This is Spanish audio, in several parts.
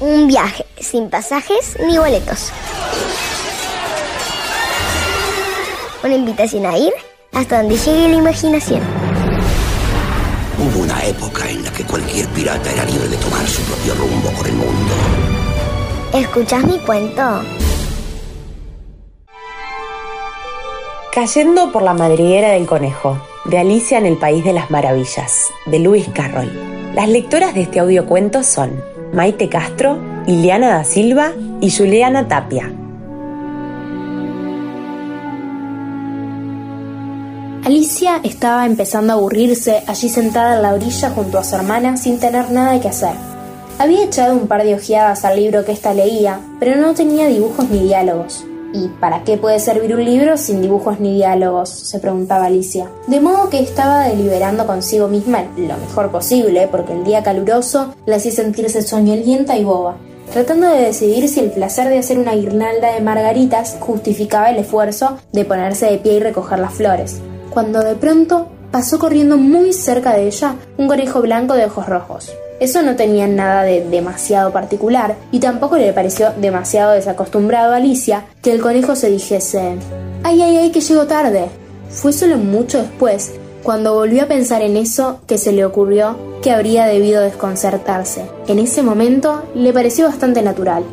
Un viaje sin pasajes ni boletos. Una invitación a ir hasta donde llegue la imaginación. Hubo una época en la que cualquier pirata era libre de tomar su propio rumbo por el mundo. ¿Escuchás mi cuento? Cayendo por la madriguera del conejo, de Alicia en el País de las Maravillas, de Lewis Carroll. Las lectoras de este audiocuento son Maite Castro, Iliana da Silva y Juliana Tapia. Alicia estaba empezando a aburrirse allí sentada en la orilla junto a su hermana sin tener nada que hacer. Había echado un par de ojeadas al libro que ésta leía, pero no tenía dibujos ni diálogos. ¿Y para qué puede servir un libro sin dibujos ni diálogos? se preguntaba Alicia. De modo que estaba deliberando consigo misma lo mejor posible, porque el día caluroso la hacía sentirse soñolienta y boba, tratando de decidir si el placer de hacer una guirnalda de margaritas justificaba el esfuerzo de ponerse de pie y recoger las flores cuando de pronto pasó corriendo muy cerca de ella un conejo blanco de ojos rojos. Eso no tenía nada de demasiado particular y tampoco le pareció demasiado desacostumbrado a Alicia que el conejo se dijese ¡Ay, ay, ay, que llegó tarde! Fue solo mucho después, cuando volvió a pensar en eso, que se le ocurrió que habría debido desconcertarse. En ese momento le pareció bastante natural,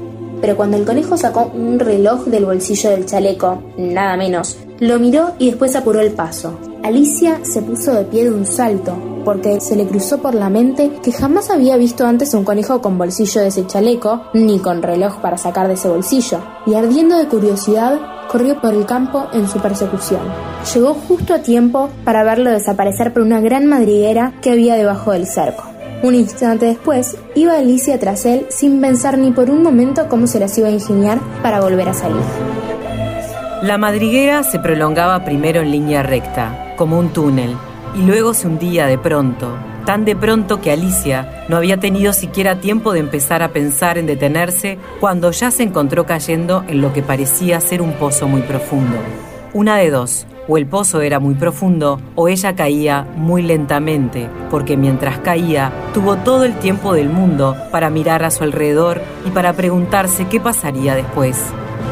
pero cuando el conejo sacó un reloj del bolsillo del chaleco, nada menos, lo miró y después apuró el paso. Alicia se puso de pie de un salto, porque se le cruzó por la mente que jamás había visto antes un conejo con bolsillo de ese chaleco, ni con reloj para sacar de ese bolsillo, y ardiendo de curiosidad, corrió por el campo en su persecución. Llegó justo a tiempo para verlo desaparecer por una gran madriguera que había debajo del cerco. Un instante después, iba Alicia tras él sin pensar ni por un momento cómo se las iba a ingeniar para volver a salir. La madriguera se prolongaba primero en línea recta, como un túnel, y luego se hundía de pronto, tan de pronto que Alicia no había tenido siquiera tiempo de empezar a pensar en detenerse cuando ya se encontró cayendo en lo que parecía ser un pozo muy profundo. Una de dos, o el pozo era muy profundo o ella caía muy lentamente, porque mientras caía tuvo todo el tiempo del mundo para mirar a su alrededor y para preguntarse qué pasaría después.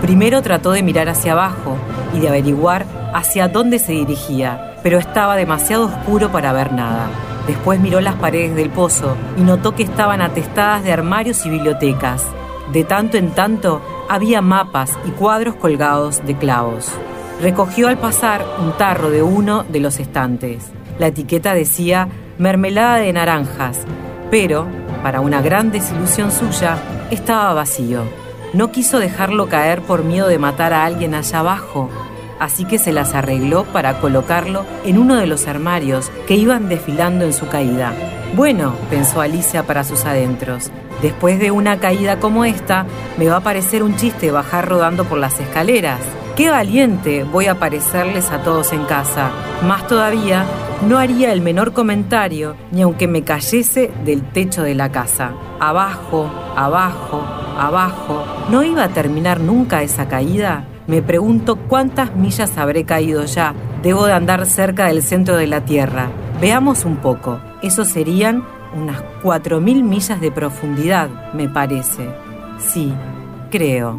Primero trató de mirar hacia abajo y de averiguar hacia dónde se dirigía, pero estaba demasiado oscuro para ver nada. Después miró las paredes del pozo y notó que estaban atestadas de armarios y bibliotecas. De tanto en tanto había mapas y cuadros colgados de clavos. Recogió al pasar un tarro de uno de los estantes. La etiqueta decía mermelada de naranjas, pero, para una gran desilusión suya, estaba vacío. No quiso dejarlo caer por miedo de matar a alguien allá abajo, así que se las arregló para colocarlo en uno de los armarios que iban desfilando en su caída. Bueno, pensó Alicia para sus adentros, después de una caída como esta, me va a parecer un chiste bajar rodando por las escaleras. ¡Qué valiente voy a parecerles a todos en casa! Más todavía, no haría el menor comentario ni aunque me cayese del techo de la casa. Abajo, abajo, abajo. ¿No iba a terminar nunca esa caída? Me pregunto cuántas millas habré caído ya. Debo de andar cerca del centro de la Tierra. Veamos un poco. Eso serían unas 4.000 millas de profundidad, me parece. Sí, creo.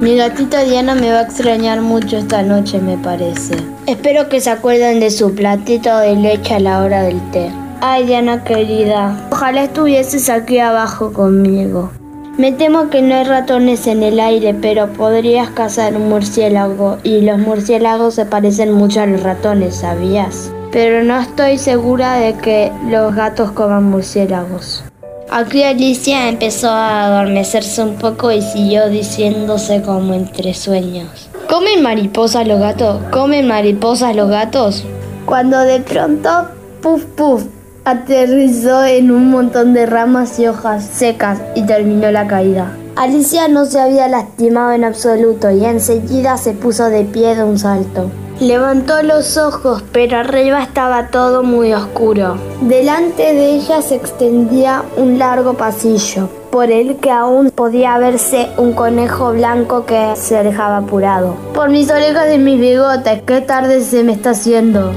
Mi gatita Diana me va a extrañar mucho esta noche, me parece. Espero que se acuerden de su platito de leche a la hora del té. Ay, Diana querida, ojalá estuvieses aquí abajo conmigo. Me temo que no hay ratones en el aire, pero podrías cazar un murciélago y los murciélagos se parecen mucho a los ratones, ¿sabías? Pero no estoy segura de que los gatos coman murciélagos. Aquí Alicia empezó a adormecerse un poco y siguió diciéndose como entre sueños. ¿Comen mariposas los gatos? ¿Comen mariposas los gatos? Cuando de pronto, puff puff, aterrizó en un montón de ramas y hojas secas y terminó la caída. Alicia no se había lastimado en absoluto y enseguida se puso de pie de un salto. Levantó los ojos, pero arriba estaba todo muy oscuro. Delante de ella se extendía un largo pasillo, por el que aún podía verse un conejo blanco que se alejaba apurado. Por mis orejas y mis bigotes, qué tarde se me está haciendo.